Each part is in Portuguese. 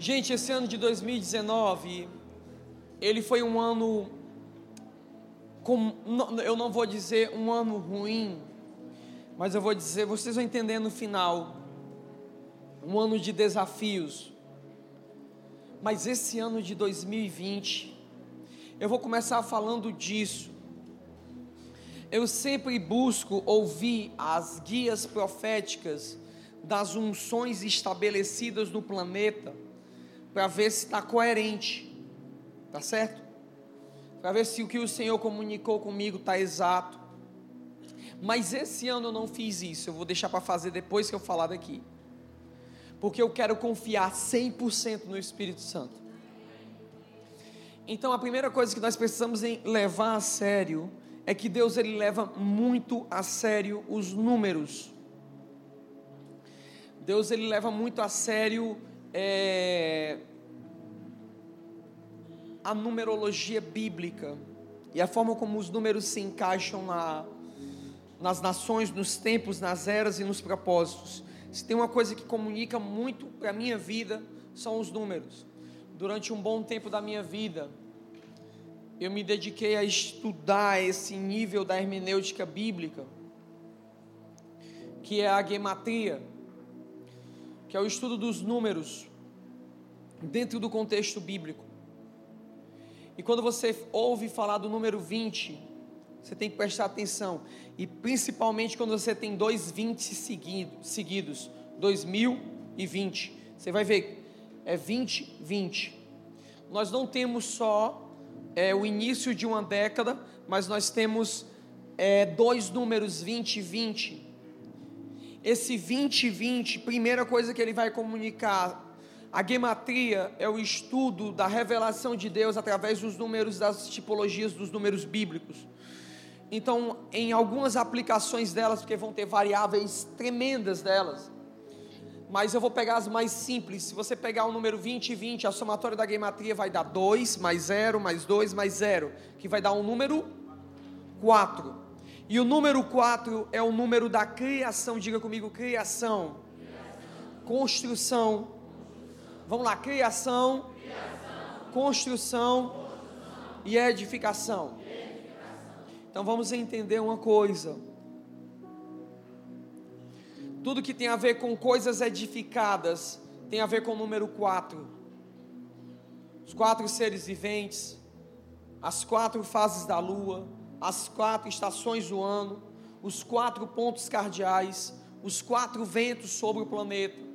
Gente, esse ano de 2019, ele foi um ano, com, eu não vou dizer um ano ruim, mas eu vou dizer, vocês vão entender no final, um ano de desafios. Mas esse ano de 2020, eu vou começar falando disso. Eu sempre busco ouvir as guias proféticas das unções estabelecidas no planeta para ver se está coerente, tá certo? Para ver se o que o Senhor comunicou comigo está exato. Mas esse ano eu não fiz isso, eu vou deixar para fazer depois que eu falar daqui porque eu quero confiar 100% no Espírito Santo. Então a primeira coisa que nós precisamos levar a sério é que Deus ele leva muito a sério os números. Deus ele leva muito a sério é, a numerologia bíblica e a forma como os números se encaixam na, nas nações, nos tempos, nas eras e nos propósitos. Se tem uma coisa que comunica muito para a minha vida, são os números. Durante um bom tempo da minha vida, eu me dediquei a estudar esse nível da hermenêutica bíblica, que é a gematria, que é o estudo dos números dentro do contexto bíblico. E quando você ouve falar do número 20, você tem que prestar atenção. E principalmente quando você tem dois 20 seguido, seguidos, 2020. Você vai ver, é 20, 20. Nós não temos só é, o início de uma década, mas nós temos é, dois números 20 e 20. Esse 20 e 20, primeira coisa que ele vai comunicar, a gematria é o estudo da revelação de Deus através dos números, das tipologias dos números bíblicos. Então, em algumas aplicações delas, porque vão ter variáveis tremendas delas, mas eu vou pegar as mais simples. Se você pegar o número 20 e 20, a somatória da gematria vai dar 2 mais 0 mais 2 mais 0, que vai dar um número 4. E o número 4 é o número da criação, diga comigo, criação. Construção. Vamos lá, criação, criação. Construção, construção e edificação. Então vamos entender uma coisa. Tudo que tem a ver com coisas edificadas tem a ver com o número 4. Os quatro seres viventes, as quatro fases da lua, as quatro estações do ano, os quatro pontos cardeais, os quatro ventos sobre o planeta.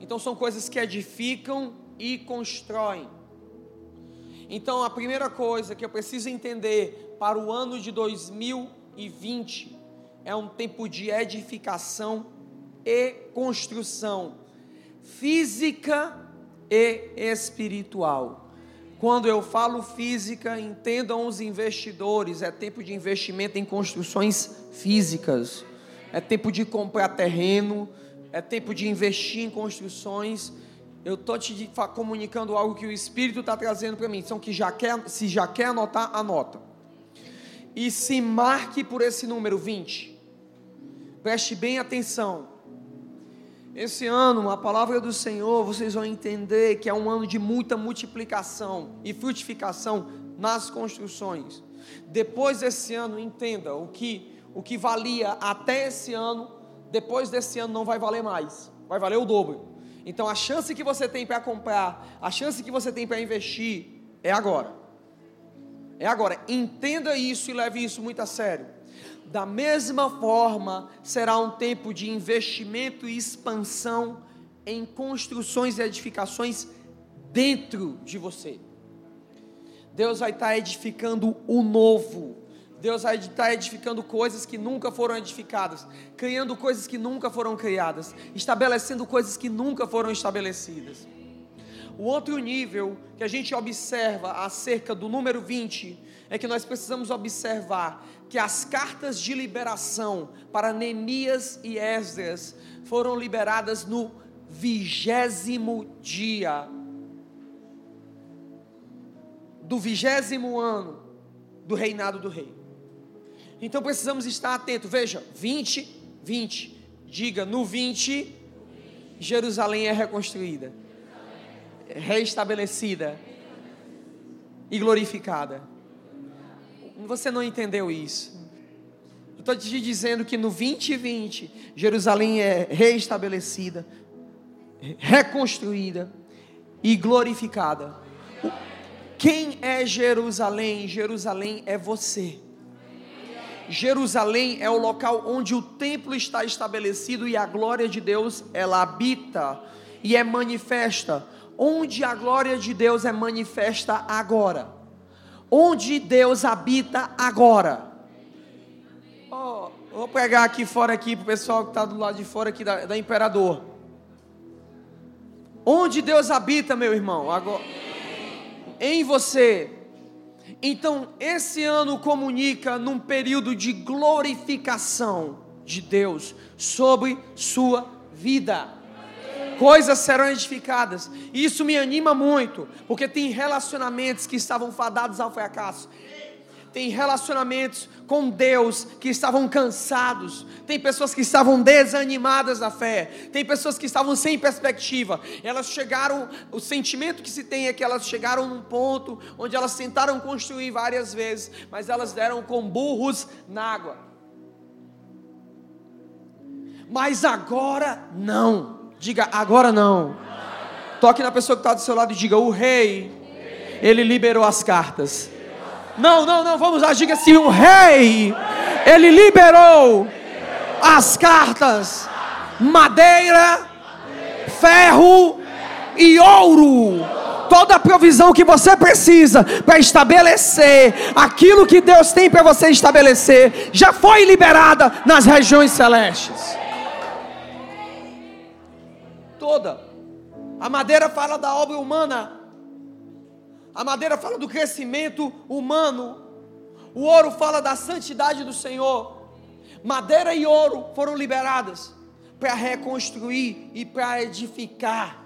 Então são coisas que edificam e constroem. Então a primeira coisa que eu preciso entender para o ano de 2020 é um tempo de edificação e construção física e espiritual. Quando eu falo física, entendam os investidores, é tempo de investimento em construções físicas. É tempo de comprar terreno, é tempo de investir em construções. Eu estou te comunicando algo que o Espírito está trazendo para mim. Então, que já quer, se já quer anotar, anota e se marque por esse número 20. Preste bem atenção. Esse ano, a palavra do Senhor, vocês vão entender que é um ano de muita multiplicação e frutificação nas construções. Depois desse ano, entenda o que o que valia até esse ano, depois desse ano não vai valer mais, vai valer o dobro. Então a chance que você tem para comprar, a chance que você tem para investir é agora. É agora, entenda isso e leve isso muito a sério. Da mesma forma, será um tempo de investimento e expansão em construções e edificações dentro de você. Deus vai estar edificando o novo. Deus vai estar edificando coisas que nunca foram edificadas, criando coisas que nunca foram criadas, estabelecendo coisas que nunca foram estabelecidas. O outro nível que a gente observa acerca do número 20 é que nós precisamos observar que as cartas de liberação para Neemias e Esdras foram liberadas no vigésimo dia do vigésimo ano do reinado do rei. Então precisamos estar atentos. Veja, 20, 20. Diga, no 20, Jerusalém é reconstruída. reestabelecida e glorificada. Você não entendeu isso. Estou te dizendo que no 2020, Jerusalém é reestabelecida, reconstruída e glorificada. Quem é Jerusalém? Jerusalém é você. Jerusalém é o local onde o templo está estabelecido e a glória de Deus ela habita e é manifesta. Onde a glória de Deus é manifesta agora. Onde Deus habita agora. Oh, vou pegar aqui fora aqui para o pessoal que está do lado de fora aqui da, da Imperador. Onde Deus habita, meu irmão? Agora, em você. Então, esse ano comunica num período de glorificação de Deus sobre sua vida. Coisas serão edificadas. Isso me anima muito, porque tem relacionamentos que estavam fadados ao fracasso tem relacionamentos com Deus que estavam cansados, tem pessoas que estavam desanimadas da fé, tem pessoas que estavam sem perspectiva. Elas chegaram, o sentimento que se tem é que elas chegaram num ponto onde elas tentaram construir várias vezes, mas elas deram com burros na água. Mas agora não. Diga agora não. Toque na pessoa que está do seu lado e diga: o rei, ele liberou as cartas. Não, não, não, vamos lá, diga assim: o rei, ele liberou as cartas, madeira, ferro e ouro. Toda a provisão que você precisa para estabelecer aquilo que Deus tem para você estabelecer, já foi liberada nas regiões celestes. Toda. A madeira fala da obra humana, a madeira fala do crescimento humano. O ouro fala da santidade do Senhor. Madeira e ouro foram liberadas para reconstruir e para edificar.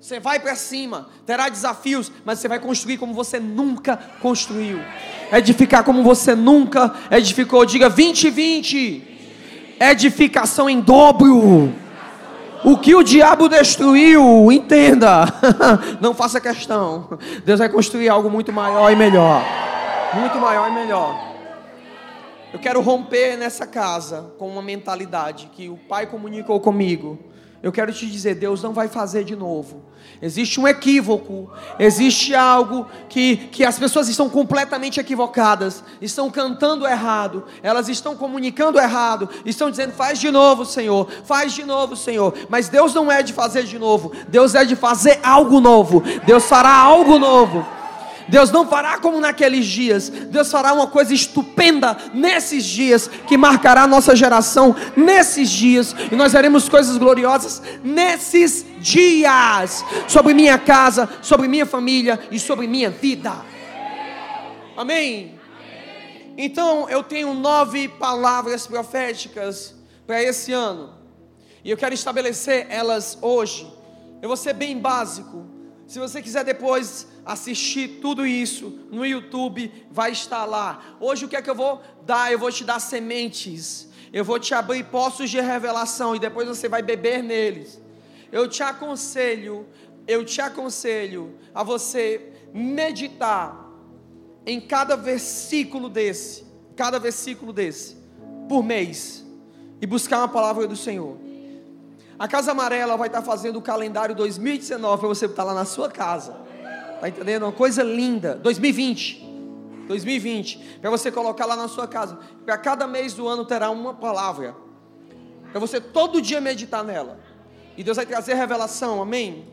Você vai para cima, terá desafios, mas você vai construir como você nunca construiu. Edificar como você nunca edificou. Diga 2020. Edificação em dobro. O que o diabo destruiu, entenda. Não faça questão. Deus vai construir algo muito maior e melhor. Muito maior e melhor. Eu quero romper nessa casa com uma mentalidade que o Pai comunicou comigo. Eu quero te dizer, Deus não vai fazer de novo. Existe um equívoco, existe algo que, que as pessoas estão completamente equivocadas, estão cantando errado, elas estão comunicando errado, estão dizendo, faz de novo, Senhor, faz de novo, Senhor. Mas Deus não é de fazer de novo, Deus é de fazer algo novo, Deus fará algo novo. Deus não fará como naqueles dias, Deus fará uma coisa estupenda nesses dias, que marcará a nossa geração nesses dias, e nós veremos coisas gloriosas nesses dias, sobre minha casa, sobre minha família e sobre minha vida. Amém? Então eu tenho nove palavras proféticas para esse ano, e eu quero estabelecer elas hoje. Eu vou ser bem básico. Se você quiser depois assistir tudo isso no YouTube, vai estar lá. Hoje o que é que eu vou dar? Eu vou te dar sementes. Eu vou te abrir poços de revelação e depois você vai beber neles. Eu te aconselho, eu te aconselho a você meditar em cada versículo desse, cada versículo desse, por mês, e buscar uma palavra do Senhor. A Casa Amarela vai estar fazendo o calendário 2019 para você estar lá na sua casa. Está entendendo? Uma coisa linda. 2020. 2020. Para você colocar lá na sua casa. Para cada mês do ano terá uma palavra. Para você todo dia meditar nela. E Deus vai trazer revelação. Amém?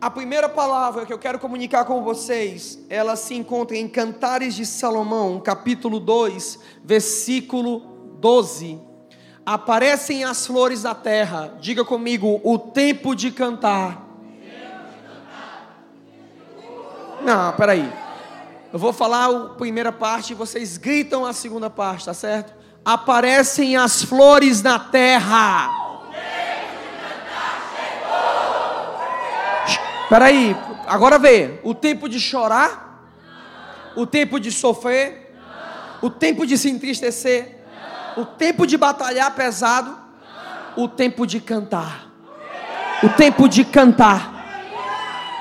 A primeira palavra que eu quero comunicar com vocês, ela se encontra em Cantares de Salomão, capítulo 2, versículo 12. Aparecem as flores da terra. Diga comigo, o tempo de cantar Não, peraí. Eu vou falar a primeira parte e vocês gritam a segunda parte, tá certo? Aparecem as flores na terra. Peraí, agora vê. O tempo de chorar? O tempo de sofrer? O tempo de se entristecer? O tempo de batalhar pesado? O tempo de cantar. O tempo de cantar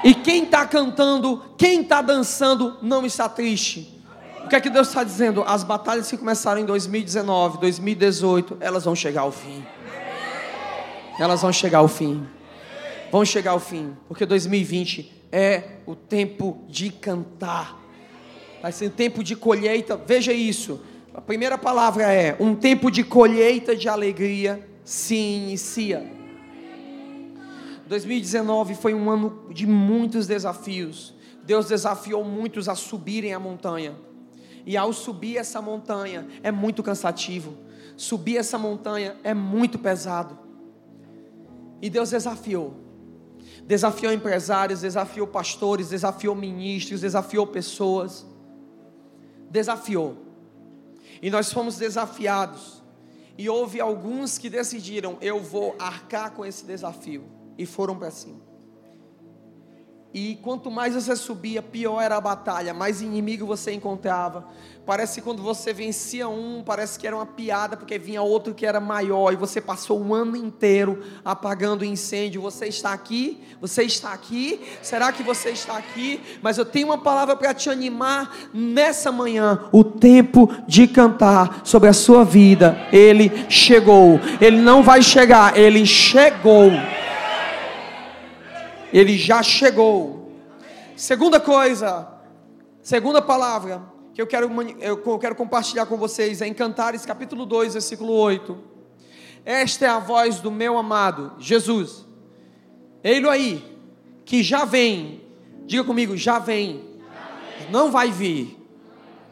E quem está cantando, quem está dançando, não está triste. O que é que Deus está dizendo? As batalhas que começaram em 2019, 2018, elas vão chegar ao fim. Elas vão chegar ao fim. Vão chegar ao fim. Porque 2020 é o tempo de cantar. Vai ser um tempo de colheita. Veja isso. A primeira palavra é: um tempo de colheita de alegria se inicia. 2019 foi um ano de muitos desafios. Deus desafiou muitos a subirem a montanha. E ao subir essa montanha é muito cansativo. Subir essa montanha é muito pesado. E Deus desafiou. Desafiou empresários, desafiou pastores, desafiou ministros, desafiou pessoas. Desafiou. E nós fomos desafiados. E houve alguns que decidiram: eu vou arcar com esse desafio. E foram para cima. E quanto mais você subia, pior era a batalha, mais inimigo você encontrava. Parece que quando você vencia um, parece que era uma piada, porque vinha outro que era maior, e você passou um ano inteiro apagando incêndio. Você está aqui? Você está aqui? Será que você está aqui? Mas eu tenho uma palavra para te animar nessa manhã. O tempo de cantar sobre a sua vida, ele chegou. Ele não vai chegar, ele chegou ele já chegou. Segunda coisa, segunda palavra que eu quero, eu quero compartilhar com vocês é em Cantares capítulo 2, versículo 8. Esta é a voz do meu amado, Jesus. Ele aí, que já vem. Diga comigo, já vem. Não vai vir.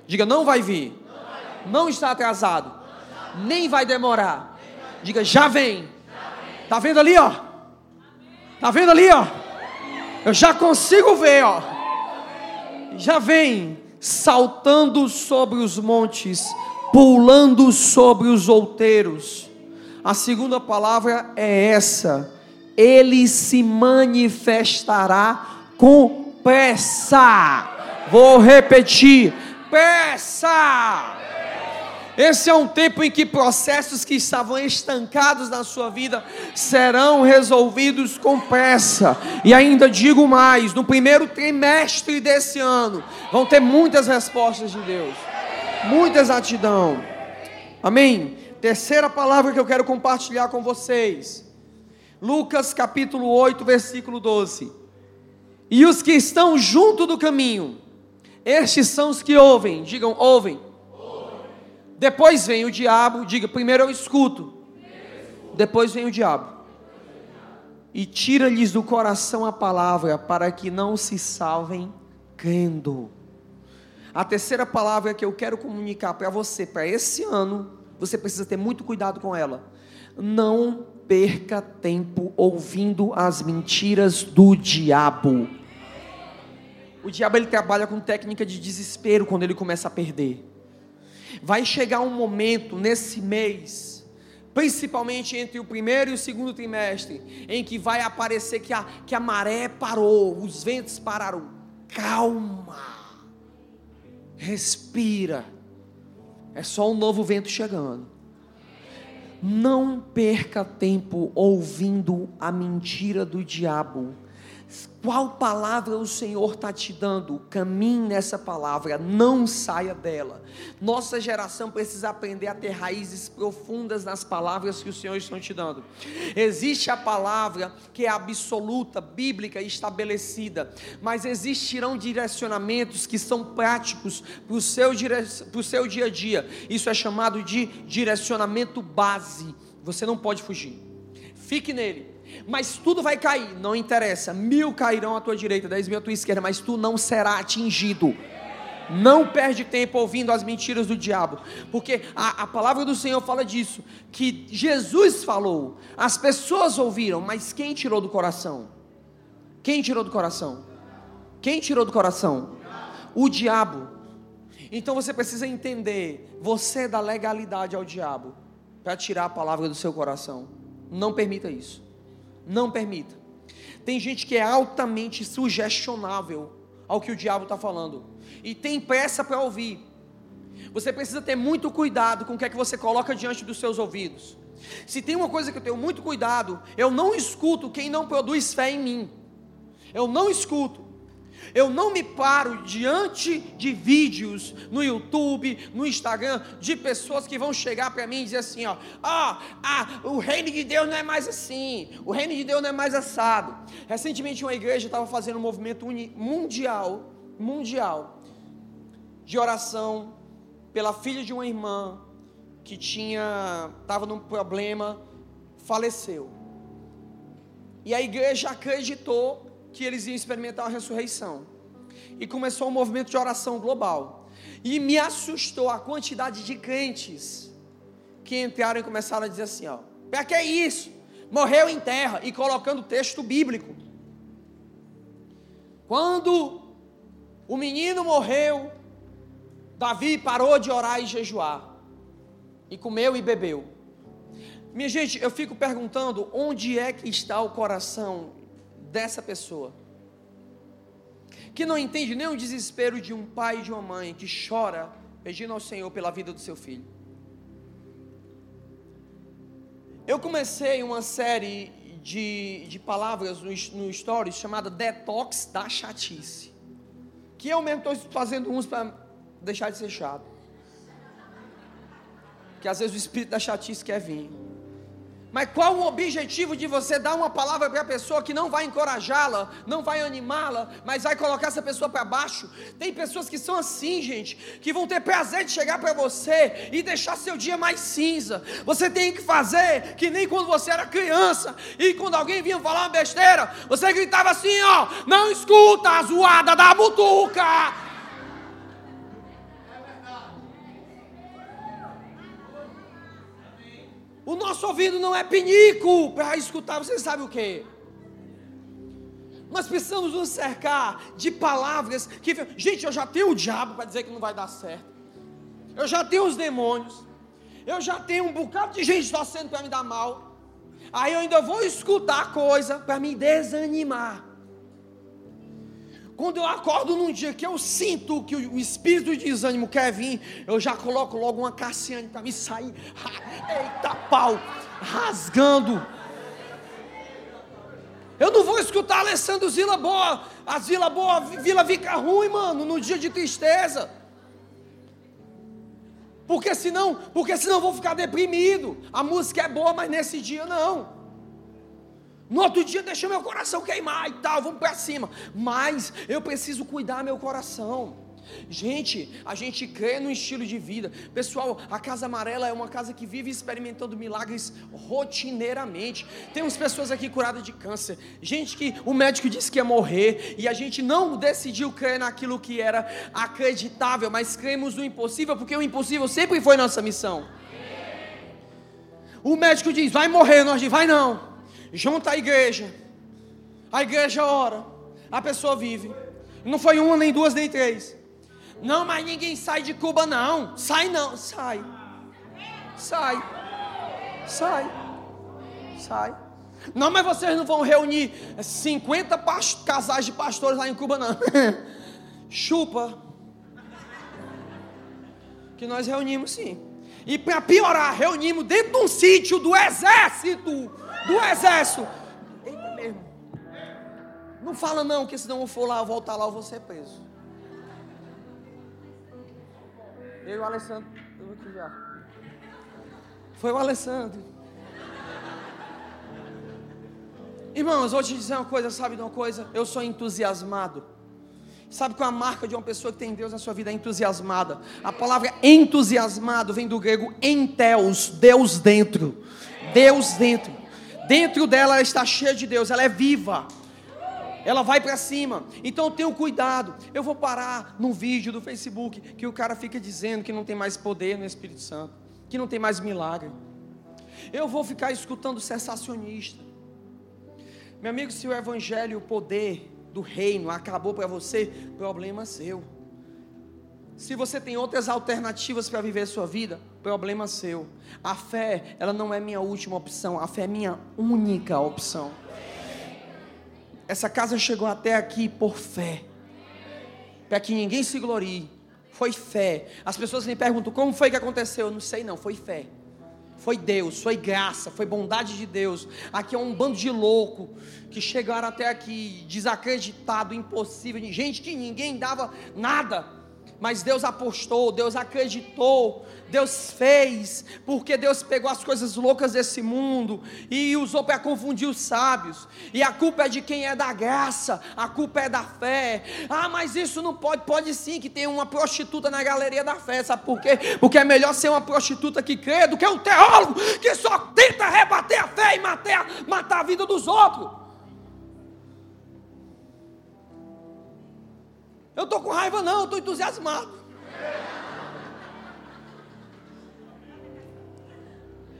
Diga, não vai vir. Não está atrasado. Nem vai demorar. Diga, já vem. Tá vendo ali, ó? Tá vendo ali, ó? Eu já consigo ver, ó. Já vem saltando sobre os montes, pulando sobre os outeiros. A segunda palavra é essa: ele se manifestará com pressa. Vou repetir: pressa. Esse é um tempo em que processos que estavam estancados na sua vida serão resolvidos com pressa. E ainda digo mais: no primeiro trimestre desse ano, vão ter muitas respostas de Deus, muita exatidão. Amém? Terceira palavra que eu quero compartilhar com vocês. Lucas capítulo 8, versículo 12. E os que estão junto do caminho, estes são os que ouvem, digam, ouvem depois vem o diabo, diga, primeiro eu escuto. Depois vem o diabo. E tira-lhes do coração a palavra, para que não se salvem crendo. A terceira palavra que eu quero comunicar para você, para esse ano, você precisa ter muito cuidado com ela. Não perca tempo ouvindo as mentiras do diabo. O diabo ele trabalha com técnica de desespero quando ele começa a perder. Vai chegar um momento nesse mês, principalmente entre o primeiro e o segundo trimestre, em que vai aparecer que a, que a maré parou, os ventos pararam. Calma, respira, é só um novo vento chegando. Não perca tempo ouvindo a mentira do diabo qual palavra o Senhor está te dando? Caminhe nessa palavra, não saia dela. Nossa geração precisa aprender a ter raízes profundas nas palavras que o Senhor está te dando. Existe a palavra que é absoluta, bíblica e estabelecida, mas existirão direcionamentos que são práticos para o seu, seu dia a dia. Isso é chamado de direcionamento base. Você não pode fugir. Fique nele mas tudo vai cair, não interessa. Mil cairão à tua direita, dez mil à tua esquerda, mas tu não será atingido. Não perde tempo ouvindo as mentiras do diabo, porque a, a, palavra do Senhor fala disso, que Jesus falou, as pessoas ouviram, mas quem tirou do coração? Quem tirou do coração? Quem tirou do coração? O diabo. Então você precisa entender, você dá legalidade ao diabo para tirar a palavra do seu coração. Não permita isso. Não permita. Tem gente que é altamente sugestionável ao que o diabo está falando. E tem pressa para ouvir. Você precisa ter muito cuidado com o que é que você coloca diante dos seus ouvidos. Se tem uma coisa que eu tenho muito cuidado, eu não escuto quem não produz fé em mim. Eu não escuto. Eu não me paro diante de vídeos no YouTube, no Instagram, de pessoas que vão chegar para mim e dizer assim: ó, ah, ah, o reino de Deus não é mais assim, o reino de Deus não é mais assado. Recentemente, uma igreja estava fazendo um movimento mundial, mundial, de oração pela filha de uma irmã que tinha, estava num problema, faleceu. E a igreja acreditou que eles iam experimentar a ressurreição. E começou um movimento de oração global. E me assustou a quantidade de crentes que entraram e começaram a dizer assim: ó, para que é isso? Morreu em terra e colocando texto bíblico. Quando o menino morreu, Davi parou de orar e jejuar, e comeu e bebeu. Minha gente, eu fico perguntando onde é que está o coração dessa pessoa que não entende nem o desespero de um pai e de uma mãe que chora pedindo ao Senhor pela vida do seu filho. Eu comecei uma série de, de palavras no, no Stories chamada Detox da Chatice. Que eu mesmo estou fazendo uns para deixar de ser chato. Que às vezes o espírito da chatice quer vir. Mas qual o objetivo de você dar uma palavra para a pessoa que não vai encorajá-la, não vai animá-la, mas vai colocar essa pessoa para baixo? Tem pessoas que são assim, gente, que vão ter prazer de chegar para você e deixar seu dia mais cinza. Você tem que fazer que nem quando você era criança e quando alguém vinha falar uma besteira, você gritava assim: ó, não escuta a zoada da butuca. O nosso ouvido não é pinico para escutar, você sabe o que? Nós precisamos nos cercar de palavras que. Gente, eu já tenho o diabo para dizer que não vai dar certo. Eu já tenho os demônios. Eu já tenho um bocado de gente torcendo para me dar mal. Aí eu ainda vou escutar coisa para me desanimar. Quando eu acordo num dia que eu sinto que o espírito de desânimo quer vir, eu já coloco logo uma Cassiane para me sair. Eita pau, rasgando. Eu não vou escutar Alessandro Zila Boa, a Zila Boa, Vila fica ruim, mano, no dia de tristeza. Porque senão, porque senão eu vou ficar deprimido. A música é boa, mas nesse dia não. No outro dia deixa meu coração queimar e tal, vamos para cima. Mas eu preciso cuidar meu coração. Gente, a gente crê no estilo de vida. Pessoal, a Casa Amarela é uma casa que vive experimentando milagres rotineiramente. Temos pessoas aqui curadas de câncer, gente que o médico disse que ia morrer e a gente não decidiu crer naquilo que era acreditável, mas cremos no impossível, porque o impossível sempre foi nossa missão. O médico diz: vai morrer, nós dizemos: vai não junta a igreja, a igreja ora, a pessoa vive. Não foi uma, nem duas, nem três. Não, mas ninguém sai de Cuba, não. Sai não, sai. Sai. Sai. Sai. Não, mas vocês não vão reunir 50 casais de pastores lá em Cuba, não. Chupa. Que nós reunimos sim. E para piorar, reunimos dentro de um sítio do exército do exército. Eita. Não fala não, que senão eu for lá, eu voltar lá, eu vou ser preso. Eu e o Alessandro, eu aqui já. Foi o Alessandro. Irmãos, vou te dizer uma coisa, sabe de uma coisa? Eu sou entusiasmado. Sabe qual é a marca de uma pessoa que tem Deus na sua vida? É entusiasmada. A palavra entusiasmado vem do grego enteos, Deus dentro. Deus dentro. Dentro dela ela está cheia de Deus, ela é viva. Ela vai para cima. Então eu tenho cuidado. Eu vou parar num vídeo do Facebook que o cara fica dizendo que não tem mais poder no Espírito Santo, que não tem mais milagre. Eu vou ficar escutando sensacionista. Meu amigo, se o evangelho, o poder do reino acabou para você, problema seu. Se você tem outras alternativas para viver a sua vida, problema seu. A fé, ela não é minha última opção, a fé é minha única opção. Essa casa chegou até aqui por fé. Para que ninguém se glorie. Foi fé. As pessoas me perguntam como foi que aconteceu. Eu não sei não, foi fé. Foi Deus, foi graça, foi bondade de Deus. Aqui é um bando de louco que chegaram até aqui desacreditado, impossível, gente que ninguém dava nada mas Deus apostou, Deus acreditou, Deus fez, porque Deus pegou as coisas loucas desse mundo e usou para confundir os sábios. E a culpa é de quem é da graça, a culpa é da fé. Ah, mas isso não pode, pode sim que tem uma prostituta na galeria da fé, sabe por quê? Porque é melhor ser uma prostituta que crê do que um teólogo que só tenta rebater a fé e matar, matar a vida dos outros. Eu estou com raiva, não, estou entusiasmado.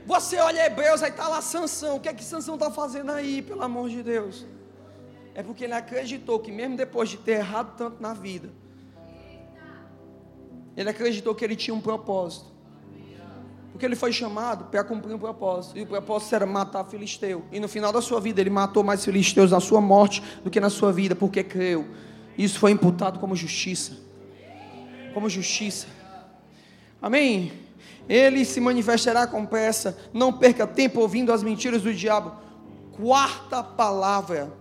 Você olha Hebreus, aí está lá Sansão. O que é que Sansão está fazendo aí, pelo amor de Deus? É porque ele acreditou que mesmo depois de ter errado tanto na vida, ele acreditou que ele tinha um propósito. Porque ele foi chamado para cumprir um propósito. E o propósito era matar filisteu. E no final da sua vida, ele matou mais filisteus na sua morte do que na sua vida, porque creu. Isso foi imputado como justiça. Como justiça. Amém? Ele se manifestará com pressa. Não perca tempo ouvindo as mentiras do diabo. Quarta palavra.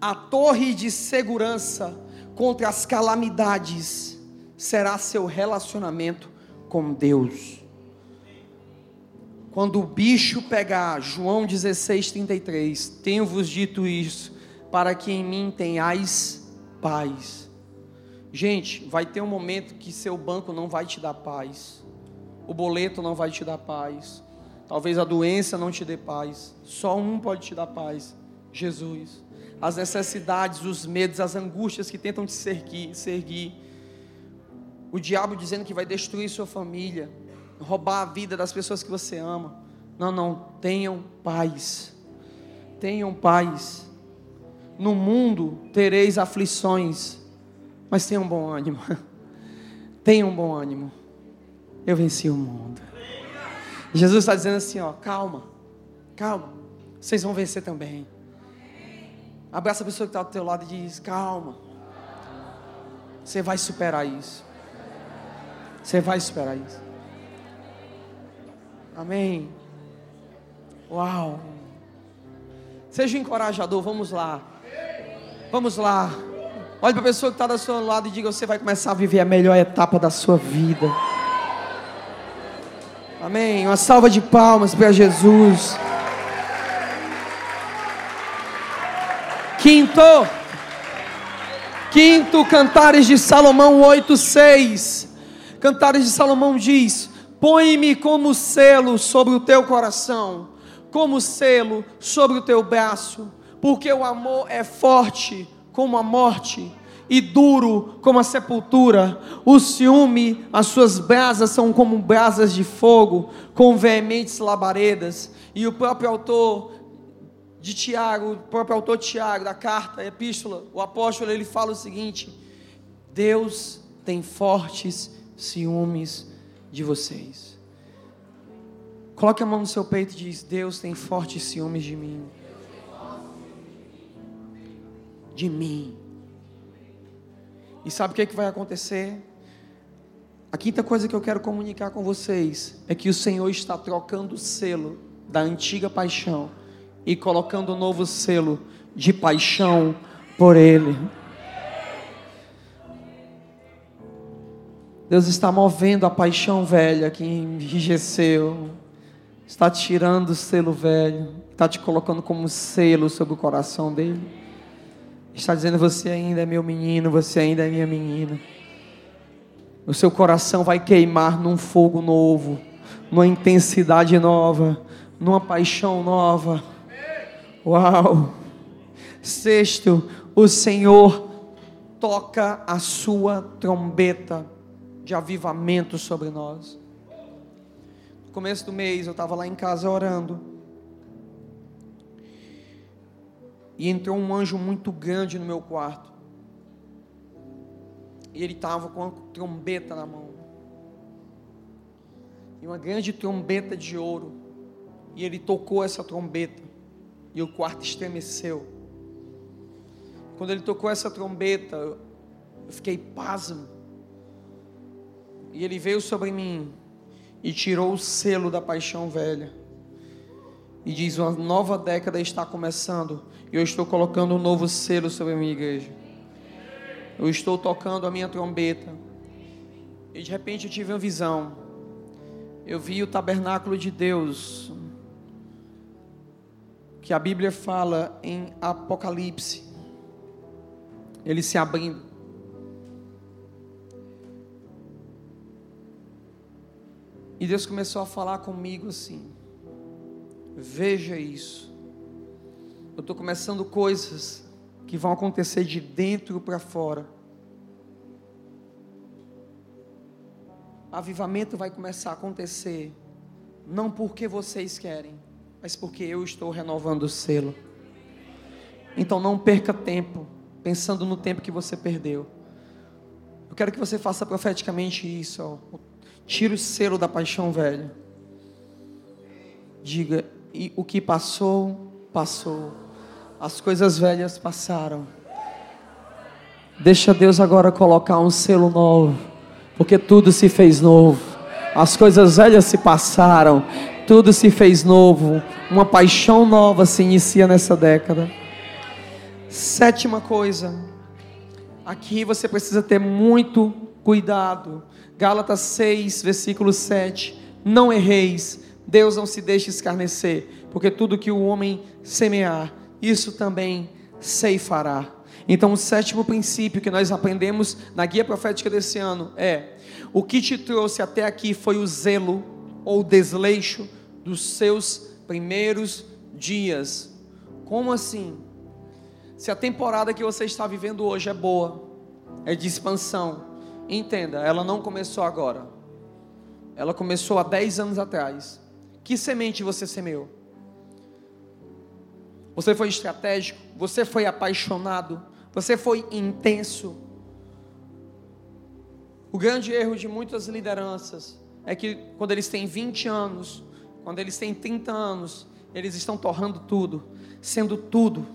A torre de segurança contra as calamidades será seu relacionamento com Deus. Quando o bicho pegar, João 16, 33, tenho-vos dito isso, para que em mim tenhais paz. Gente, vai ter um momento que seu banco não vai te dar paz, o boleto não vai te dar paz, talvez a doença não te dê paz, só um pode te dar paz: Jesus. As necessidades, os medos, as angústias que tentam te seguir, seguir. o diabo dizendo que vai destruir sua família, roubar a vida das pessoas que você ama. Não, não, tenham paz, tenham paz no mundo tereis aflições, mas tenham bom ânimo. Tenham bom ânimo. Eu venci o mundo. Jesus está dizendo assim: ó, calma, calma, vocês vão vencer também. Abraça a pessoa que está do teu lado e diz: calma, você vai superar isso. Você vai superar isso. Amém. Uau. Seja encorajador, vamos lá. Vamos lá. Olhe para a pessoa que está do seu lado e diga: você vai começar a viver a melhor etapa da sua vida. Amém. Uma salva de palmas para Jesus. Quinto. Quinto, Cantares de Salomão 8:6. Cantares de Salomão diz: Põe-me como selo sobre o teu coração, como selo sobre o teu braço porque o amor é forte como a morte e duro como a sepultura. O ciúme, as suas brasas são como brasas de fogo, com veementes labaredas. E o próprio autor de Tiago, o próprio autor Tiago, da carta, epístola, o apóstolo, ele fala o seguinte: Deus tem fortes ciúmes de vocês. Coloque a mão no seu peito e diz: Deus tem fortes ciúmes de mim de mim. E sabe o que, é que vai acontecer? A quinta coisa que eu quero comunicar com vocês é que o Senhor está trocando o selo da antiga paixão e colocando um novo selo de paixão por Ele. Deus está movendo a paixão velha que enrijeceu, está tirando o selo velho, está te colocando como selo sobre o coração dele. Está dizendo: Você ainda é meu menino, você ainda é minha menina. O seu coração vai queimar num fogo novo, numa intensidade nova, numa paixão nova. Uau! Sexto, o Senhor toca a sua trombeta de avivamento sobre nós. No começo do mês eu estava lá em casa orando. E entrou um anjo muito grande no meu quarto. E ele estava com uma trombeta na mão. E uma grande trombeta de ouro. E ele tocou essa trombeta. E o quarto estremeceu. Quando ele tocou essa trombeta, eu fiquei pasmo. E ele veio sobre mim. e tirou o selo da paixão velha. E diz: Uma nova década está começando. E eu estou colocando um novo selo sobre a minha igreja. Eu estou tocando a minha trombeta. E de repente eu tive uma visão. Eu vi o tabernáculo de Deus. Que a Bíblia fala em Apocalipse. Ele se abrindo. E Deus começou a falar comigo assim: Veja isso. Eu estou começando coisas que vão acontecer de dentro para fora. Avivamento vai começar a acontecer, não porque vocês querem, mas porque eu estou renovando o selo. Então não perca tempo pensando no tempo que você perdeu. Eu quero que você faça profeticamente isso. Ó. Tira o selo da paixão velha. Diga: e o que passou, passou. As coisas velhas passaram. Deixa Deus agora colocar um selo novo, porque tudo se fez novo. As coisas velhas se passaram, tudo se fez novo. Uma paixão nova se inicia nessa década. Sétima coisa, aqui você precisa ter muito cuidado. Gálatas 6, versículo 7. Não erreis Deus não se deixa escarnecer, porque tudo que o homem semear, isso também ceifará. Então, o sétimo princípio que nós aprendemos na guia profética desse ano é: o que te trouxe até aqui foi o zelo ou desleixo dos seus primeiros dias. Como assim? Se a temporada que você está vivendo hoje é boa, é de expansão, entenda, ela não começou agora. Ela começou há 10 anos atrás. Que semente você semeou? Você foi estratégico? Você foi apaixonado? Você foi intenso? O grande erro de muitas lideranças é que quando eles têm 20 anos, quando eles têm 30 anos, eles estão torrando tudo, sendo tudo,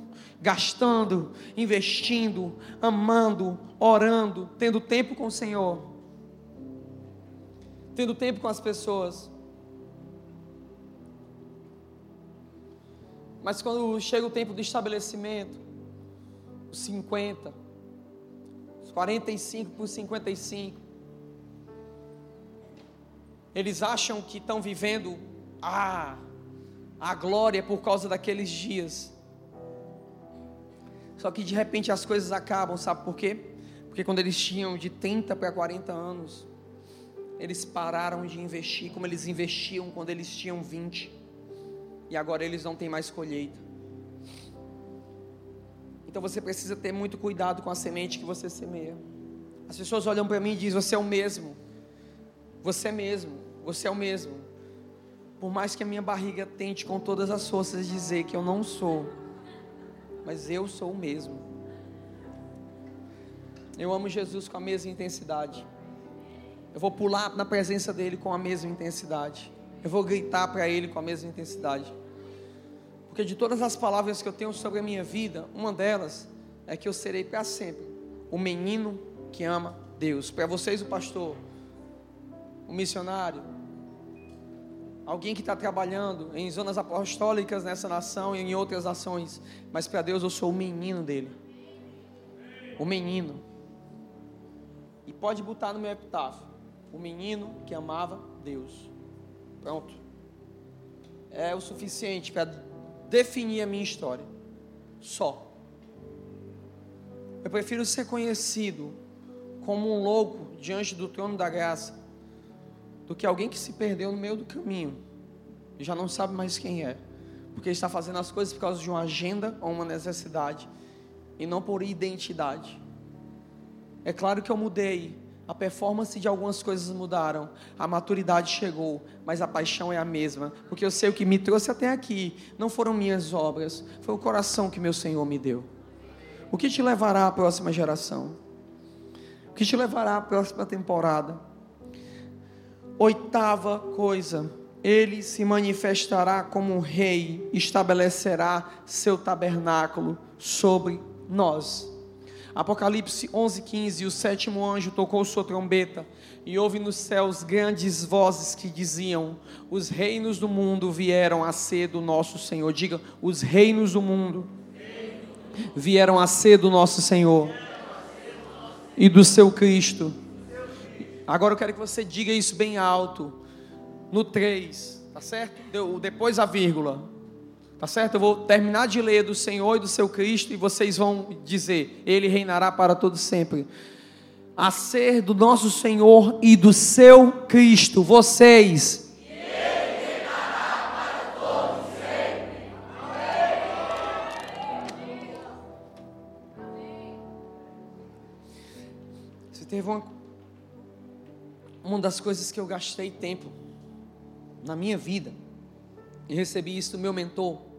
gastando, investindo, amando, orando, tendo tempo com o Senhor, tendo tempo com as pessoas. Mas quando chega o tempo do estabelecimento, os 50, os 45 por 55, eles acham que estão vivendo a, a glória por causa daqueles dias. Só que de repente as coisas acabam, sabe por quê? Porque quando eles tinham de 30 para 40 anos, eles pararam de investir como eles investiam quando eles tinham 20 e agora eles não têm mais colheita. Então você precisa ter muito cuidado com a semente que você semeia. As pessoas olham para mim e dizem: Você é o mesmo. Você é mesmo. Você é o mesmo. Por mais que a minha barriga tente com todas as forças dizer que eu não sou, mas eu sou o mesmo. Eu amo Jesus com a mesma intensidade. Eu vou pular na presença dele com a mesma intensidade. Eu vou gritar para ele com a mesma intensidade. Porque de todas as palavras que eu tenho sobre a minha vida, uma delas é que eu serei para sempre o menino que ama Deus. Para vocês, o pastor, o missionário, alguém que está trabalhando em zonas apostólicas nessa nação e em outras nações, mas para Deus eu sou o menino dele. O menino. E pode botar no meu epitáfio: o menino que amava Deus. Pronto. É o suficiente para definir a minha história. Só. Eu prefiro ser conhecido como um louco diante do trono da graça do que alguém que se perdeu no meio do caminho e já não sabe mais quem é, porque está fazendo as coisas por causa de uma agenda ou uma necessidade e não por identidade. É claro que eu mudei, a performance de algumas coisas mudaram, a maturidade chegou, mas a paixão é a mesma, porque eu sei o que me trouxe até aqui, não foram minhas obras, foi o coração que meu Senhor me deu. O que te levará à próxima geração? O que te levará à próxima temporada? Oitava coisa, ele se manifestará como um rei, estabelecerá seu tabernáculo sobre nós. Apocalipse 11:15, o sétimo anjo tocou sua trombeta e houve nos céus grandes vozes que diziam: Os reinos do mundo vieram a ser do nosso Senhor. Diga, os reinos do mundo vieram a ser do nosso Senhor e do seu Cristo. Agora eu quero que você diga isso bem alto. No 3, tá certo? Depois a vírgula. Tá certo? Eu vou terminar de ler do Senhor e do seu Cristo e vocês vão dizer: Ele reinará para todo sempre. A ser do nosso Senhor e do seu Cristo, vocês. Ele para sempre. Amém. Você teve uma, uma das coisas que eu gastei tempo na minha vida e recebi isso do meu mentor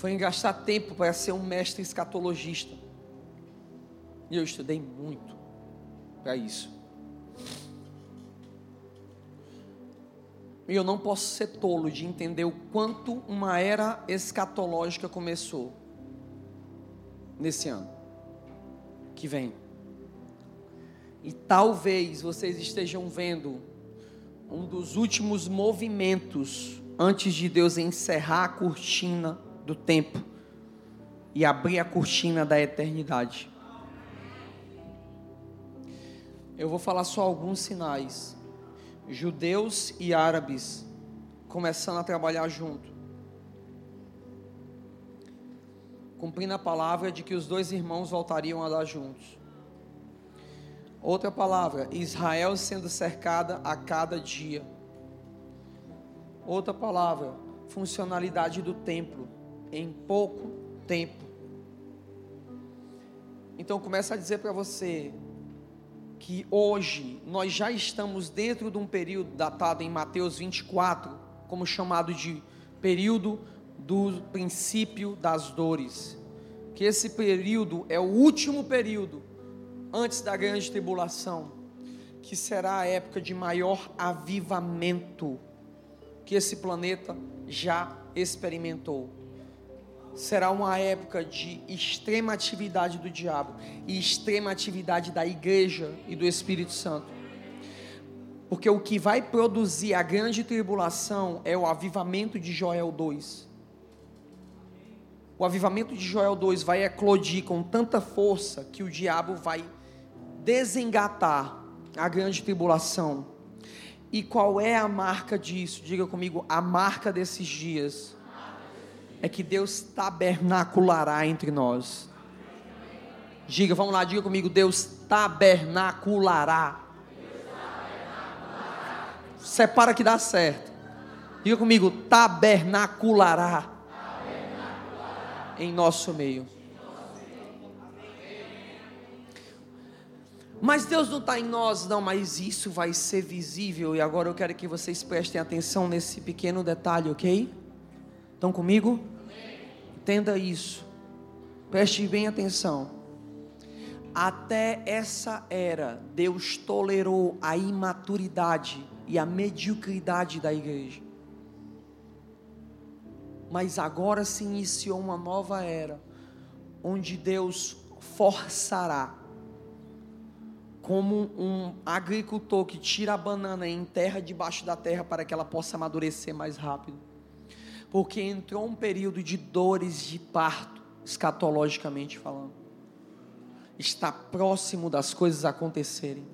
foi em gastar tempo para ser um mestre escatologista. E eu estudei muito para isso. E eu não posso ser tolo de entender o quanto uma era escatológica começou nesse ano que vem. E talvez vocês estejam vendo um dos últimos movimentos antes de Deus encerrar a cortina do tempo e abrir a cortina da eternidade. Eu vou falar só alguns sinais. Judeus e árabes começando a trabalhar junto. Cumprindo a palavra de que os dois irmãos voltariam a dar juntos. Outra palavra, Israel sendo cercada a cada dia. Outra palavra, funcionalidade do templo em pouco tempo. Então começa a dizer para você que hoje nós já estamos dentro de um período datado em Mateus 24, como chamado de período do princípio das dores. Que esse período é o último período antes da grande tribulação, que será a época de maior avivamento que esse planeta já experimentou será uma época de extrema atividade do diabo e extrema atividade da igreja e do Espírito Santo. Porque o que vai produzir a grande tribulação é o avivamento de Joel 2. O avivamento de Joel 2 vai eclodir com tanta força que o diabo vai desengatar a grande tribulação. E qual é a marca disso? Diga comigo, a marca desses dias é que Deus tabernaculará entre nós. Diga, vamos lá, diga comigo, Deus tabernaculará. Separa que dá certo. Diga comigo, tabernaculará, tabernaculará. em nosso meio. Mas Deus não está em nós, não, mas isso vai ser visível. E agora eu quero que vocês prestem atenção nesse pequeno detalhe, ok? Estão comigo? Entenda isso. Preste bem atenção. Até essa era, Deus tolerou a imaturidade e a mediocridade da igreja. Mas agora se iniciou uma nova era, onde Deus forçará, como um agricultor que tira a banana e enterra debaixo da terra para que ela possa amadurecer mais rápido porque entrou um período de dores de parto, escatologicamente falando. Está próximo das coisas acontecerem.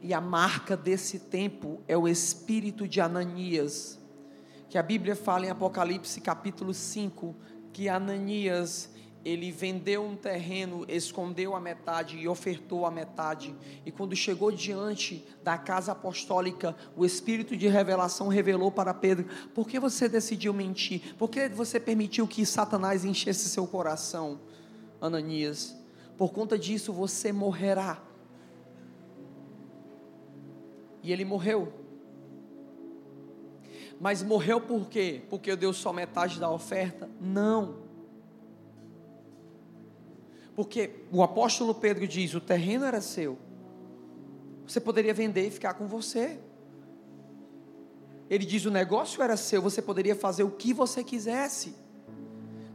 E a marca desse tempo é o espírito de Ananias, que a Bíblia fala em Apocalipse capítulo 5, que Ananias ele vendeu um terreno, escondeu a metade e ofertou a metade. E quando chegou diante da casa apostólica, o espírito de revelação revelou para Pedro: por que você decidiu mentir? Por que você permitiu que Satanás enchesse seu coração, Ananias? Por conta disso você morrerá. E ele morreu. Mas morreu por quê? Porque deu só metade da oferta? Não porque o apóstolo Pedro diz: o terreno era seu. Você poderia vender e ficar com você. Ele diz: o negócio era seu, você poderia fazer o que você quisesse.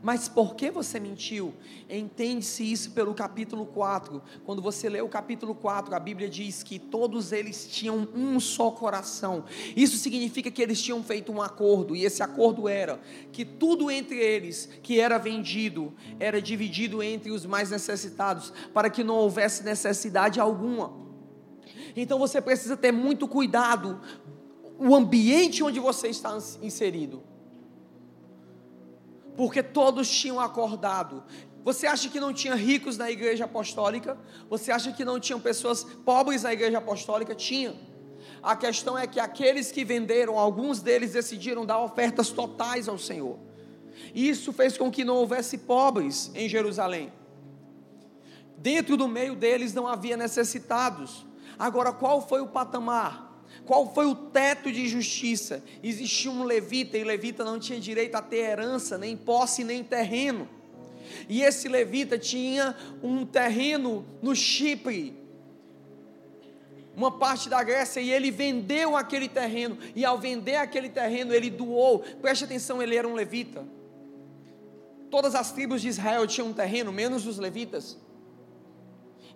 Mas por que você mentiu? Entende-se isso pelo capítulo 4. Quando você lê o capítulo 4, a Bíblia diz que todos eles tinham um só coração. Isso significa que eles tinham feito um acordo, e esse acordo era que tudo entre eles que era vendido era dividido entre os mais necessitados, para que não houvesse necessidade alguma. Então você precisa ter muito cuidado o ambiente onde você está inserido porque todos tinham acordado. Você acha que não tinha ricos na igreja apostólica? Você acha que não tinham pessoas pobres na igreja apostólica? Tinha. A questão é que aqueles que venderam, alguns deles decidiram dar ofertas totais ao Senhor. Isso fez com que não houvesse pobres em Jerusalém. Dentro do meio deles não havia necessitados. Agora, qual foi o patamar? Qual foi o teto de justiça? Existia um levita e levita não tinha direito a ter herança, nem posse, nem terreno. E esse levita tinha um terreno no Chipre, uma parte da Grécia, e ele vendeu aquele terreno. E ao vender aquele terreno, ele doou. Preste atenção, ele era um levita. Todas as tribos de Israel tinham um terreno, menos os levitas.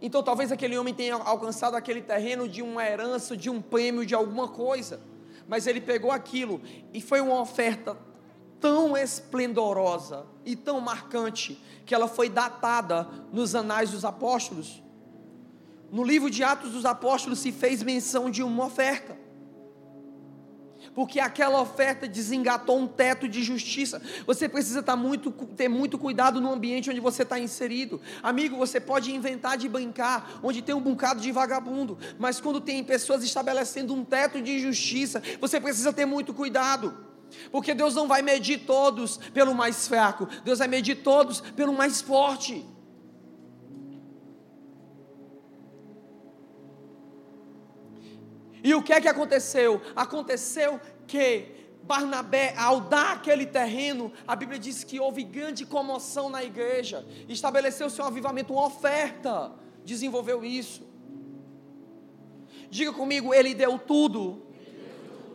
Então talvez aquele homem tenha alcançado aquele terreno de uma herança, de um prêmio, de alguma coisa. Mas ele pegou aquilo e foi uma oferta tão esplendorosa e tão marcante que ela foi datada nos anais dos apóstolos. No livro de Atos dos Apóstolos se fez menção de uma oferta porque aquela oferta desengatou um teto de justiça. Você precisa estar muito, ter muito cuidado no ambiente onde você está inserido. Amigo, você pode inventar de brincar, onde tem um bocado de vagabundo, mas quando tem pessoas estabelecendo um teto de justiça, você precisa ter muito cuidado. Porque Deus não vai medir todos pelo mais fraco, Deus vai medir todos pelo mais forte. E o que é que aconteceu? Aconteceu que Barnabé, ao dar aquele terreno, a Bíblia diz que houve grande comoção na igreja, estabeleceu-se um avivamento, uma oferta, desenvolveu isso. Diga comigo, ele deu tudo.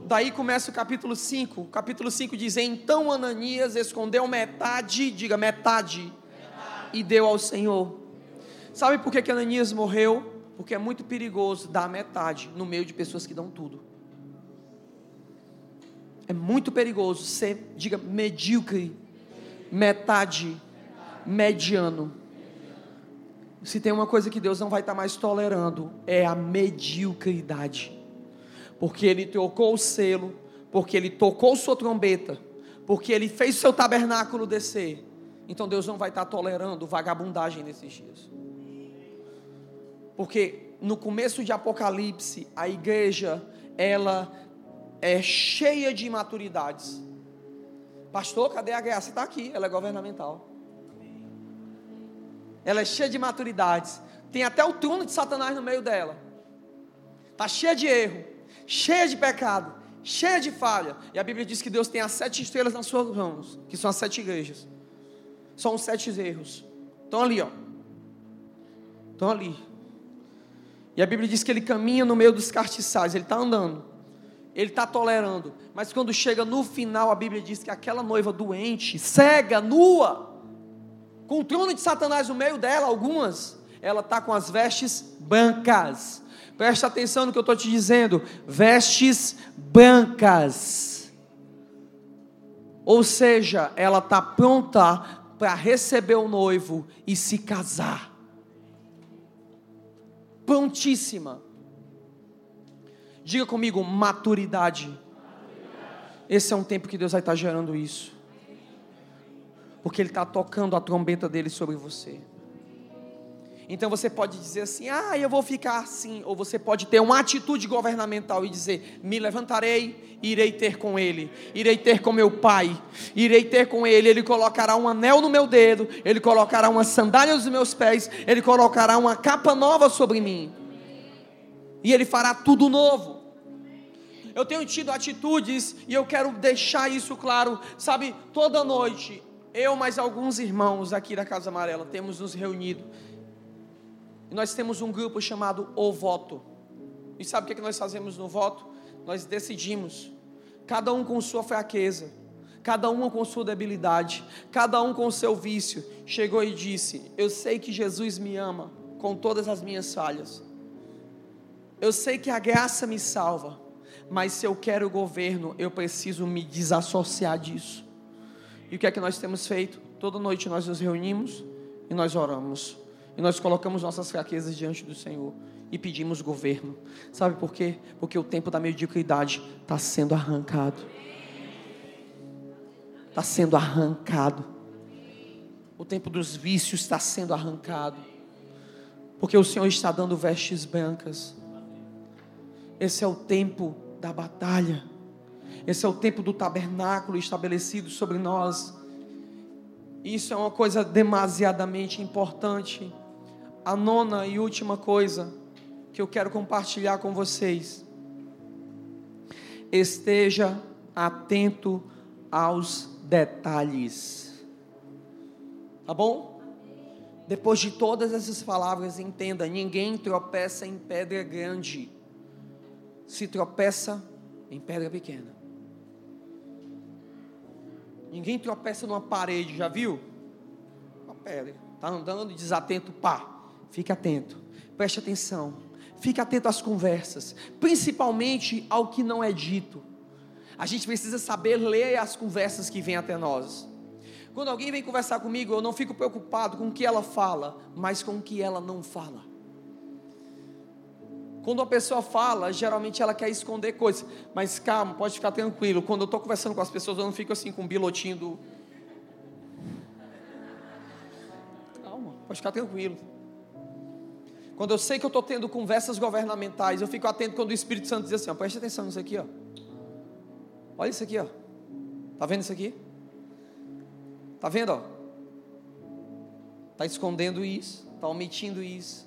Daí começa o capítulo 5. O capítulo 5 diz: Então Ananias escondeu metade, diga metade, metade. e deu ao Senhor. Sabe por que, que Ananias morreu? Porque é muito perigoso dar metade no meio de pessoas que dão tudo. É muito perigoso ser, diga, medíocre, metade, mediano. Se tem uma coisa que Deus não vai estar mais tolerando, é a mediocridade. Porque Ele tocou o selo, porque Ele tocou sua trombeta, porque Ele fez seu tabernáculo descer. Então Deus não vai estar tolerando vagabundagem nesses dias. Porque no começo de Apocalipse, a igreja, ela é cheia de imaturidades. Pastor, cadê a graça? Está aqui, ela é governamental. Ela é cheia de maturidades. Tem até o trono de Satanás no meio dela. Está cheia de erro, cheia de pecado, cheia de falha. E a Bíblia diz que Deus tem as sete estrelas nas suas mãos, que são as sete igrejas. São os sete erros. Estão ali, ó. Estão ali. E a Bíblia diz que ele caminha no meio dos castiçais, ele está andando, ele está tolerando, mas quando chega no final, a Bíblia diz que aquela noiva doente, cega, nua, com o trono de Satanás no meio dela, algumas, ela está com as vestes brancas. Preste atenção no que eu estou te dizendo: vestes brancas. Ou seja, ela está pronta para receber o noivo e se casar prontíssima. Diga comigo, maturidade. Esse é um tempo que Deus vai estar gerando isso. Porque Ele está tocando a trombeta dele sobre você. Então você pode dizer assim: ah, eu vou ficar assim. Ou você pode ter uma atitude governamental e dizer: me levantarei, irei ter com ele, irei ter com meu pai, irei ter com ele. Ele colocará um anel no meu dedo, ele colocará uma sandália nos meus pés, ele colocará uma capa nova sobre mim. E ele fará tudo novo. Eu tenho tido atitudes e eu quero deixar isso claro. Sabe, toda noite, eu mais alguns irmãos aqui da Casa Amarela temos nos reunido e nós temos um grupo chamado O Voto. E sabe o que nós fazemos no voto? Nós decidimos, cada um com sua fraqueza, cada uma com sua debilidade, cada um com seu vício, chegou e disse: Eu sei que Jesus me ama com todas as minhas falhas. Eu sei que a graça me salva, mas se eu quero o governo, eu preciso me desassociar disso. E o que é que nós temos feito? Toda noite nós nos reunimos e nós oramos. E nós colocamos nossas fraquezas diante do Senhor e pedimos governo. Sabe por quê? Porque o tempo da mediocridade está sendo arrancado. Está sendo arrancado. O tempo dos vícios está sendo arrancado. Porque o Senhor está dando vestes brancas. Esse é o tempo da batalha. Esse é o tempo do tabernáculo estabelecido sobre nós. Isso é uma coisa demasiadamente importante. A nona e última coisa que eu quero compartilhar com vocês. Esteja atento aos detalhes. Tá bom? Depois de todas essas palavras, entenda: ninguém tropeça em pedra grande, se tropeça em pedra pequena. Ninguém tropeça numa parede, já viu? Uma pedra. Está andando desatento, pá. Fique atento. Preste atenção. Fique atento às conversas, principalmente ao que não é dito. A gente precisa saber ler as conversas que vêm até nós. Quando alguém vem conversar comigo, eu não fico preocupado com o que ela fala, mas com o que ela não fala. Quando uma pessoa fala, geralmente ela quer esconder coisas. Mas calma, pode ficar tranquilo. Quando eu estou conversando com as pessoas, eu não fico assim com um bilotinho do. Calma, pode ficar tranquilo. Quando eu sei que eu estou tendo conversas governamentais, eu fico atento quando o Espírito Santo diz assim: ó, preste atenção nisso aqui, ó. Olha isso aqui, ó. Tá vendo isso aqui? Tá vendo, ó? Tá escondendo isso, tá omitindo isso.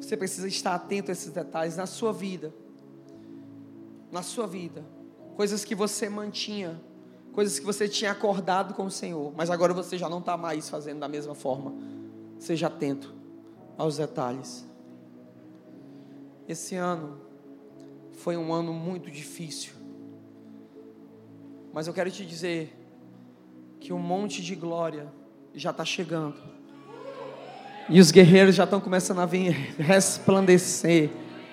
Você precisa estar atento a esses detalhes na sua vida. Na sua vida. Coisas que você mantinha. Coisas que você tinha acordado com o Senhor. Mas agora você já não está mais fazendo da mesma forma. Seja atento aos detalhes. Esse ano foi um ano muito difícil. Mas eu quero te dizer que um monte de glória já está chegando. E os guerreiros já estão começando a vir resplandecer.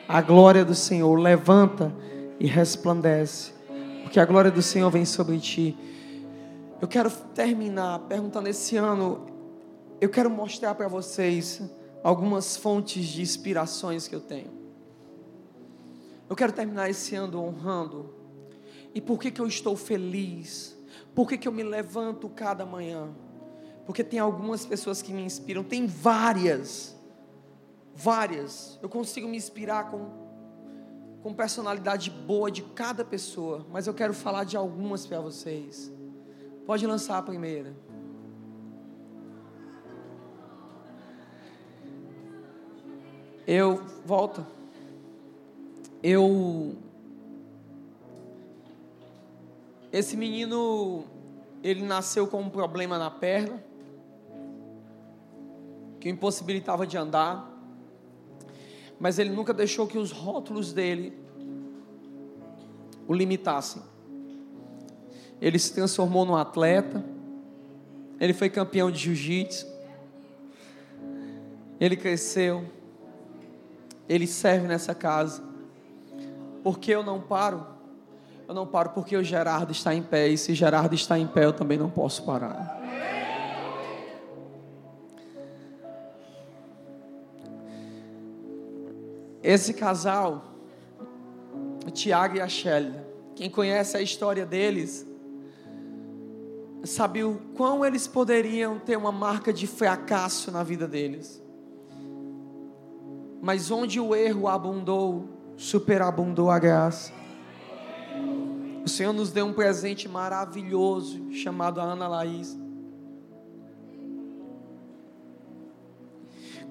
A glória do Senhor levanta e resplandece. Porque a glória do Senhor vem sobre ti. Eu quero terminar perguntando esse ano, eu quero mostrar para vocês algumas fontes de inspirações que eu tenho. Eu quero terminar esse ano honrando. E por que, que eu estou feliz? Por que, que eu me levanto cada manhã? Porque tem algumas pessoas que me inspiram, tem várias, várias. Eu consigo me inspirar com, com personalidade boa de cada pessoa, mas eu quero falar de algumas para vocês. Pode lançar a primeira. Eu volta. Eu esse menino ele nasceu com um problema na perna que o impossibilitava de andar, mas ele nunca deixou que os rótulos dele o limitassem. Ele se transformou num atleta, ele foi campeão de jiu-jitsu, ele cresceu, ele serve nessa casa. Porque eu não paro? Eu não paro porque o Gerardo está em pé, e se Gerardo está em pé, eu também não posso parar. Esse casal, o Tiago e a Shelly, quem conhece a história deles, sabe o quão eles poderiam ter uma marca de fracasso na vida deles. Mas onde o erro abundou, superabundou a graça. O Senhor nos deu um presente maravilhoso chamado Ana Laís.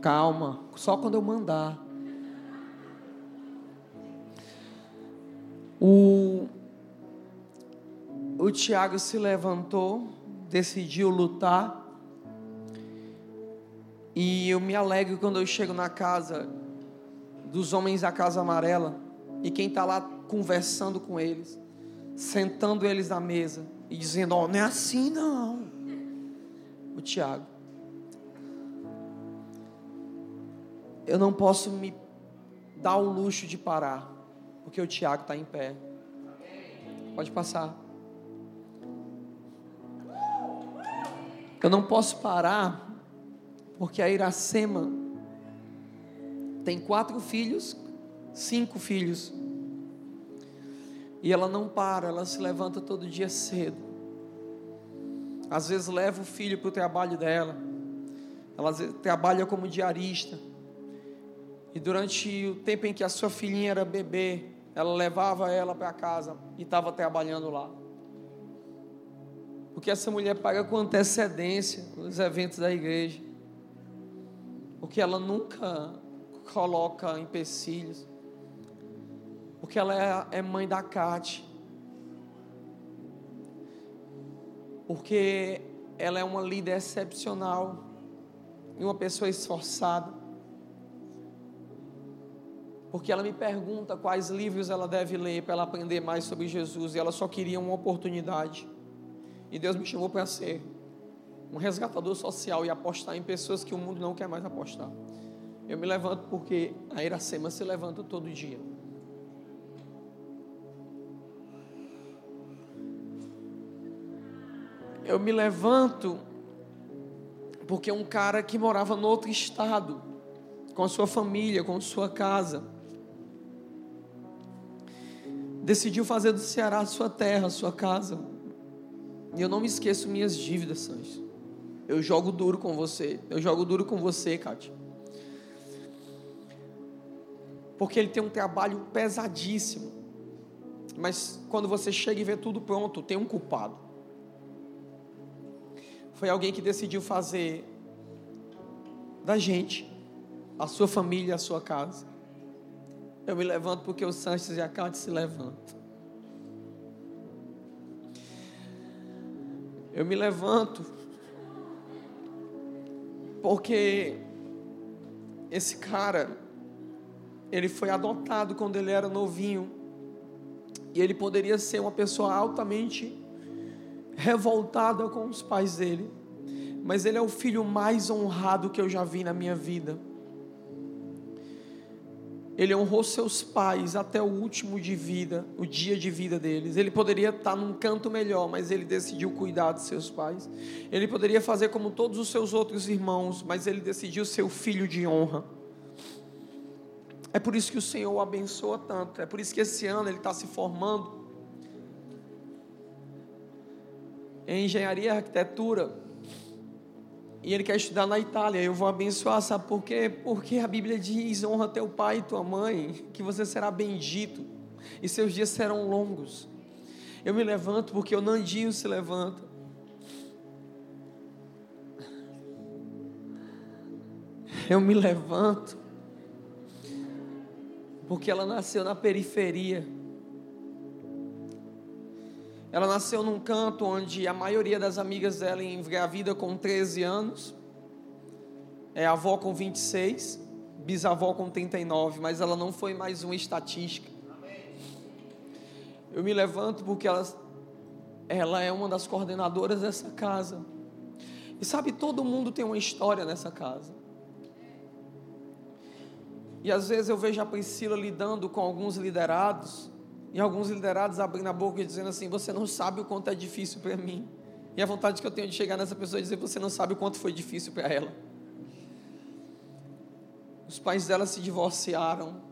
Calma, só quando eu mandar. O, o Tiago se levantou, decidiu lutar. E eu me alegro quando eu chego na casa dos homens da Casa Amarela e quem está lá conversando com eles. sentando eles na mesa e dizendo: Ó, oh, não é assim não. O Tiago. Eu não posso me dar o luxo de parar, porque o Tiago está em pé. Pode passar. Eu não posso parar, porque a Iracema tem quatro filhos, cinco filhos. E ela não para, ela se levanta todo dia cedo. Às vezes leva o filho para o trabalho dela. Ela trabalha como diarista. E durante o tempo em que a sua filhinha era bebê, ela levava ela para casa e estava trabalhando lá. Porque essa mulher paga com antecedência os eventos da igreja. Porque ela nunca coloca empecilhos. Porque ela é, é mãe da Cate. Porque ela é uma líder excepcional. E uma pessoa esforçada. Porque ela me pergunta quais livros ela deve ler para ela aprender mais sobre Jesus. E ela só queria uma oportunidade. E Deus me chamou para ser um resgatador social e apostar em pessoas que o mundo não quer mais apostar. Eu me levanto porque a Iracema se levanta todo dia. Eu me levanto porque um cara que morava no outro estado, com a sua família, com a sua casa, decidiu fazer do Ceará sua terra, sua casa. E eu não me esqueço minhas dívidas, Sanches. Eu jogo duro com você. Eu jogo duro com você, Kátia. Porque ele tem um trabalho pesadíssimo. Mas quando você chega e vê tudo pronto, tem um culpado. Foi alguém que decidiu fazer da gente, a sua família, a sua casa. Eu me levanto porque o Sanches e a Cátia se levantam. Eu me levanto porque esse cara ele foi adotado quando ele era novinho e ele poderia ser uma pessoa altamente revoltada com os pais dele, mas ele é o filho mais honrado que eu já vi na minha vida. Ele honrou seus pais até o último de vida, o dia de vida deles. Ele poderia estar num canto melhor, mas ele decidiu cuidar de seus pais. Ele poderia fazer como todos os seus outros irmãos, mas ele decidiu ser o filho de honra. É por isso que o Senhor o abençoa tanto. É por isso que esse ano ele está se formando em engenharia e arquitetura e ele quer estudar na Itália. Eu vou abençoar, sabe por quê? Porque a Bíblia diz: honra teu pai e tua mãe, que você será bendito e seus dias serão longos. Eu me levanto porque o Nandinho se levanta. Eu me levanto porque ela nasceu na periferia. Ela nasceu num canto onde a maioria das amigas dela engravida com 13 anos, é avó com 26, bisavó com 39, mas ela não foi mais uma estatística. Eu me levanto porque ela, ela é uma das coordenadoras dessa casa. E sabe, todo mundo tem uma história nessa casa. E às vezes eu vejo a Priscila lidando com alguns liderados e alguns liderados abrindo a boca e dizendo assim: Você não sabe o quanto é difícil para mim. E a vontade que eu tenho de chegar nessa pessoa e dizer: Você não sabe o quanto foi difícil para ela. Os pais dela se divorciaram.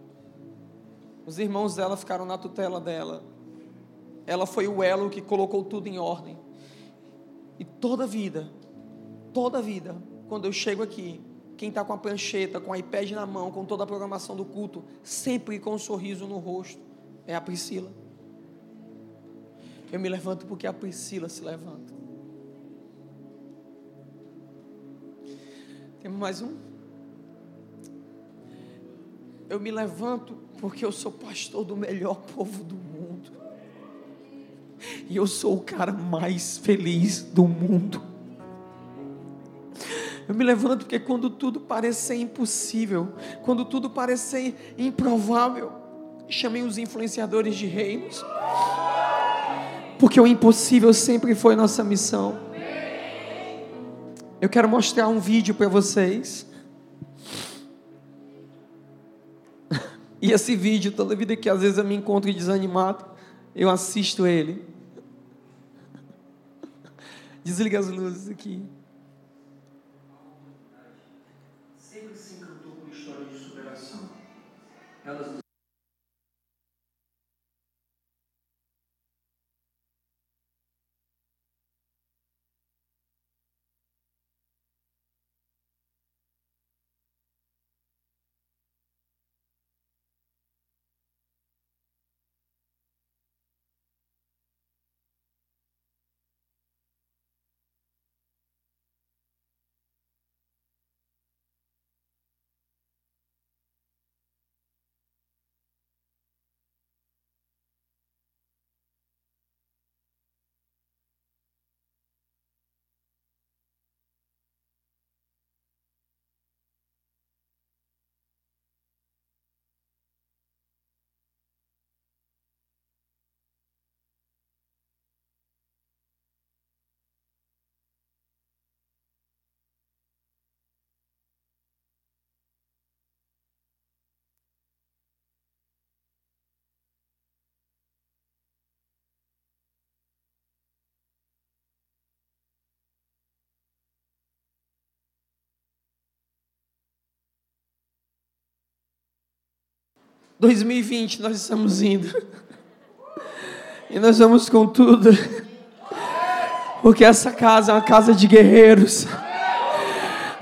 Os irmãos dela ficaram na tutela dela. Ela foi o elo que colocou tudo em ordem. E toda vida, toda vida, quando eu chego aqui, quem está com a prancheta, com a iPad na mão, com toda a programação do culto, sempre com um sorriso no rosto é a Priscila. Eu me levanto porque a Priscila se levanta. Temos mais um? Eu me levanto porque eu sou pastor do melhor povo do mundo. E eu sou o cara mais feliz do mundo. Eu me levanto porque quando tudo parecer impossível, quando tudo parecer improvável, chamei os influenciadores de reinos. Porque o impossível sempre foi nossa missão. Eu quero mostrar um vídeo para vocês. E esse vídeo, toda vida que às vezes eu me encontro desanimado, eu assisto ele. Desliga as luzes aqui. How does this 2020 nós estamos indo. E nós vamos com tudo. Porque essa casa é uma casa de guerreiros.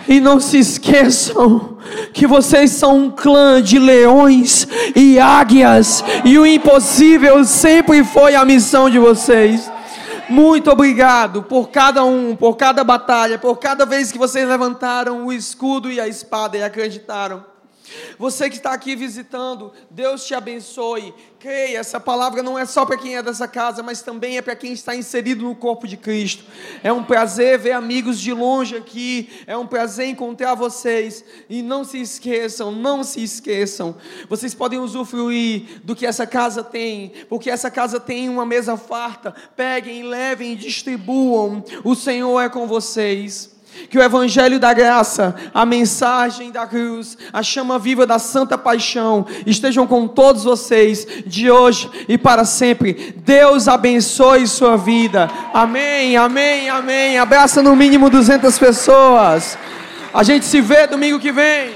E não se esqueçam que vocês são um clã de leões e águias, e o impossível sempre foi a missão de vocês. Muito obrigado por cada um, por cada batalha, por cada vez que vocês levantaram o escudo e a espada e acreditaram. Você que está aqui visitando, Deus te abençoe. Creia, essa palavra não é só para quem é dessa casa, mas também é para quem está inserido no corpo de Cristo. É um prazer ver amigos de longe aqui, é um prazer encontrar vocês. E não se esqueçam, não se esqueçam. Vocês podem usufruir do que essa casa tem, porque essa casa tem uma mesa farta. Peguem, levem, distribuam. O Senhor é com vocês. Que o Evangelho da graça, a mensagem da cruz, a chama viva da santa paixão estejam com todos vocês de hoje e para sempre. Deus abençoe sua vida. Amém, amém, amém. Abraça no mínimo 200 pessoas. A gente se vê domingo que vem.